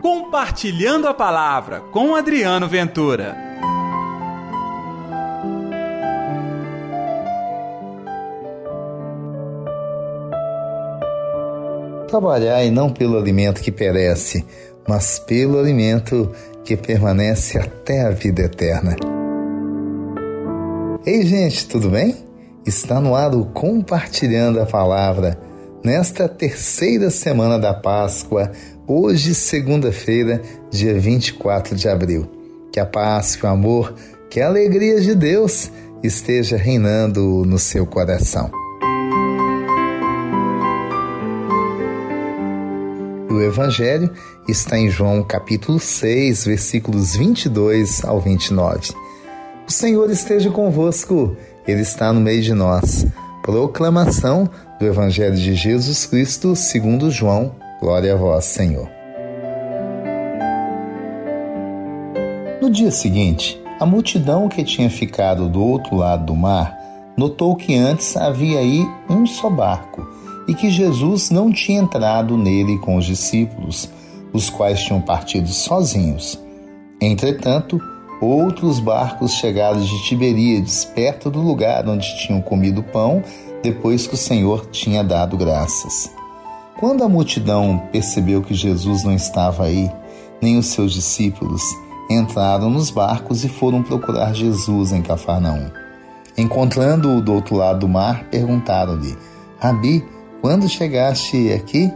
Compartilhando a Palavra com Adriano Ventura. Trabalhai não pelo alimento que perece, mas pelo alimento que permanece até a vida eterna. Ei, gente, tudo bem? Está no ar o Compartilhando a Palavra. Nesta terceira semana da Páscoa, hoje, segunda-feira, dia 24 de abril. Que a paz, que o amor, que a alegria de Deus esteja reinando no seu coração. O Evangelho está em João capítulo 6, versículos 22 ao 29. O Senhor esteja convosco, Ele está no meio de nós. Proclamação do Evangelho de Jesus Cristo segundo João Glória a vós, Senhor. No dia seguinte, a multidão que tinha ficado do outro lado do mar notou que antes havia aí um só barco e que Jesus não tinha entrado nele com os discípulos, os quais tinham partido sozinhos. Entretanto, outros barcos chegaram de Tiberíades, perto do lugar onde tinham comido pão depois que o Senhor tinha dado graças. Quando a multidão percebeu que Jesus não estava aí, nem os seus discípulos, entraram nos barcos e foram procurar Jesus em Cafarnaum. Encontrando-o do outro lado do mar, perguntaram-lhe: Rabi, quando chegaste aqui?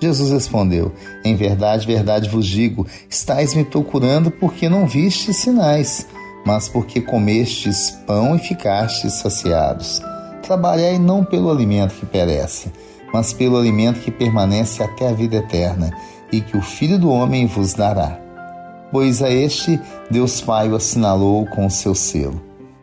Jesus respondeu: Em verdade, verdade vos digo, estáis me procurando porque não vistes sinais, mas porque comestes pão e ficastes saciados. Trabalhai não pelo alimento que perece, mas pelo alimento que permanece até a vida eterna, e que o Filho do Homem vos dará. Pois a este Deus Pai o assinalou com o seu selo.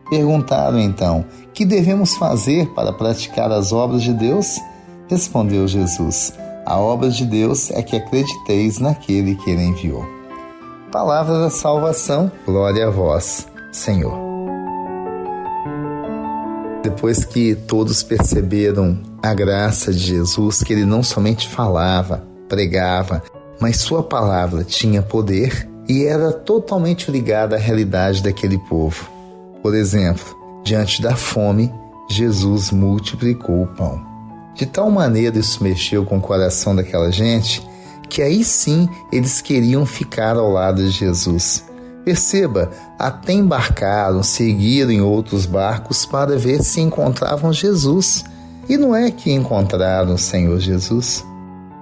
Perguntaram então: Que devemos fazer para praticar as obras de Deus? Respondeu Jesus: A obra de Deus é que acrediteis naquele que ele enviou. Palavra da salvação, glória a vós, Senhor. Depois que todos perceberam a graça de Jesus, que ele não somente falava, pregava, mas sua palavra tinha poder e era totalmente ligada à realidade daquele povo. Por exemplo, diante da fome, Jesus multiplicou o pão. De tal maneira isso mexeu com o coração daquela gente que aí sim eles queriam ficar ao lado de Jesus. Perceba, até embarcaram, seguiram em outros barcos para ver se encontravam Jesus. E não é que encontraram o Senhor Jesus?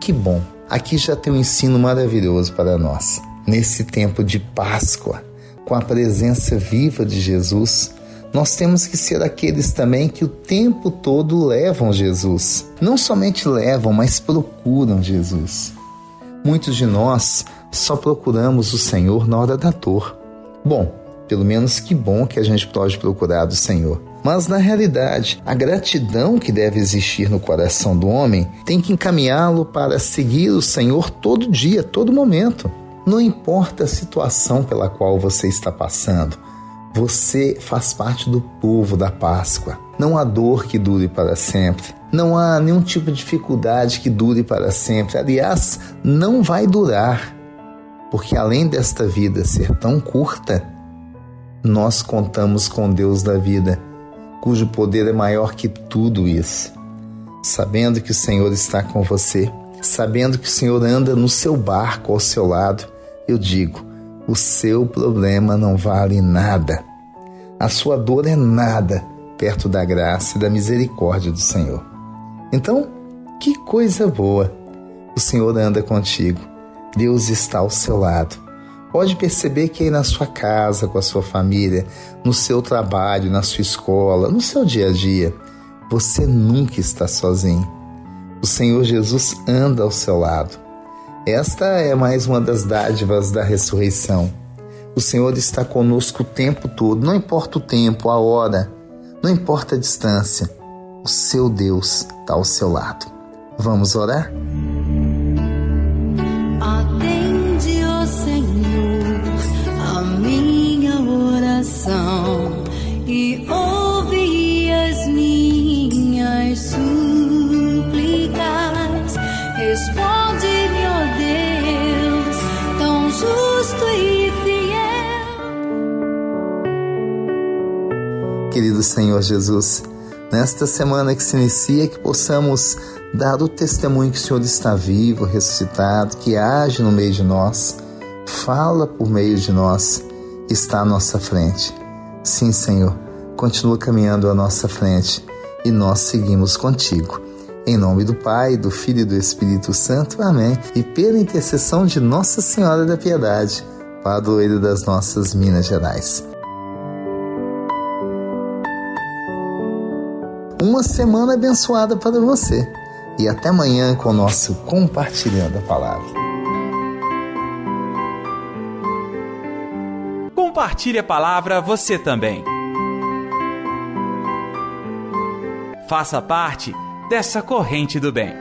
Que bom! Aqui já tem um ensino maravilhoso para nós. Nesse tempo de Páscoa, com a presença viva de Jesus, nós temos que ser aqueles também que o tempo todo levam Jesus. Não somente levam, mas procuram Jesus. Muitos de nós só procuramos o Senhor na hora da dor. Bom, pelo menos que bom que a gente pode procurar do Senhor. Mas na realidade, a gratidão que deve existir no coração do homem tem que encaminhá-lo para seguir o Senhor todo dia, todo momento. Não importa a situação pela qual você está passando, você faz parte do povo da Páscoa. Não há dor que dure para sempre. Não há nenhum tipo de dificuldade que dure para sempre. Aliás, não vai durar porque além desta vida ser tão curta, nós contamos com Deus da vida, cujo poder é maior que tudo isso. Sabendo que o Senhor está com você, sabendo que o Senhor anda no seu barco ao seu lado, eu digo: o seu problema não vale nada. A sua dor é nada perto da graça e da misericórdia do Senhor. Então, que coisa boa! O Senhor anda contigo Deus está ao seu lado. Pode perceber que aí na sua casa, com a sua família, no seu trabalho, na sua escola, no seu dia a dia, você nunca está sozinho. O Senhor Jesus anda ao seu lado. Esta é mais uma das dádivas da ressurreição. O Senhor está conosco o tempo todo, não importa o tempo, a hora, não importa a distância. O seu Deus está ao seu lado. Vamos orar? Querido Senhor Jesus, nesta semana que se inicia, que possamos dar o testemunho que o Senhor está vivo, ressuscitado, que age no meio de nós, fala por meio de nós, está à nossa frente. Sim, Senhor, continua caminhando à nossa frente e nós seguimos contigo. Em nome do Pai, do Filho e do Espírito Santo. Amém. E pela intercessão de Nossa Senhora da Piedade, padroeira das nossas Minas Gerais. Uma semana abençoada para você. E até amanhã com o nosso Compartilhando a Palavra. Compartilhe a palavra você também. Faça parte dessa corrente do bem.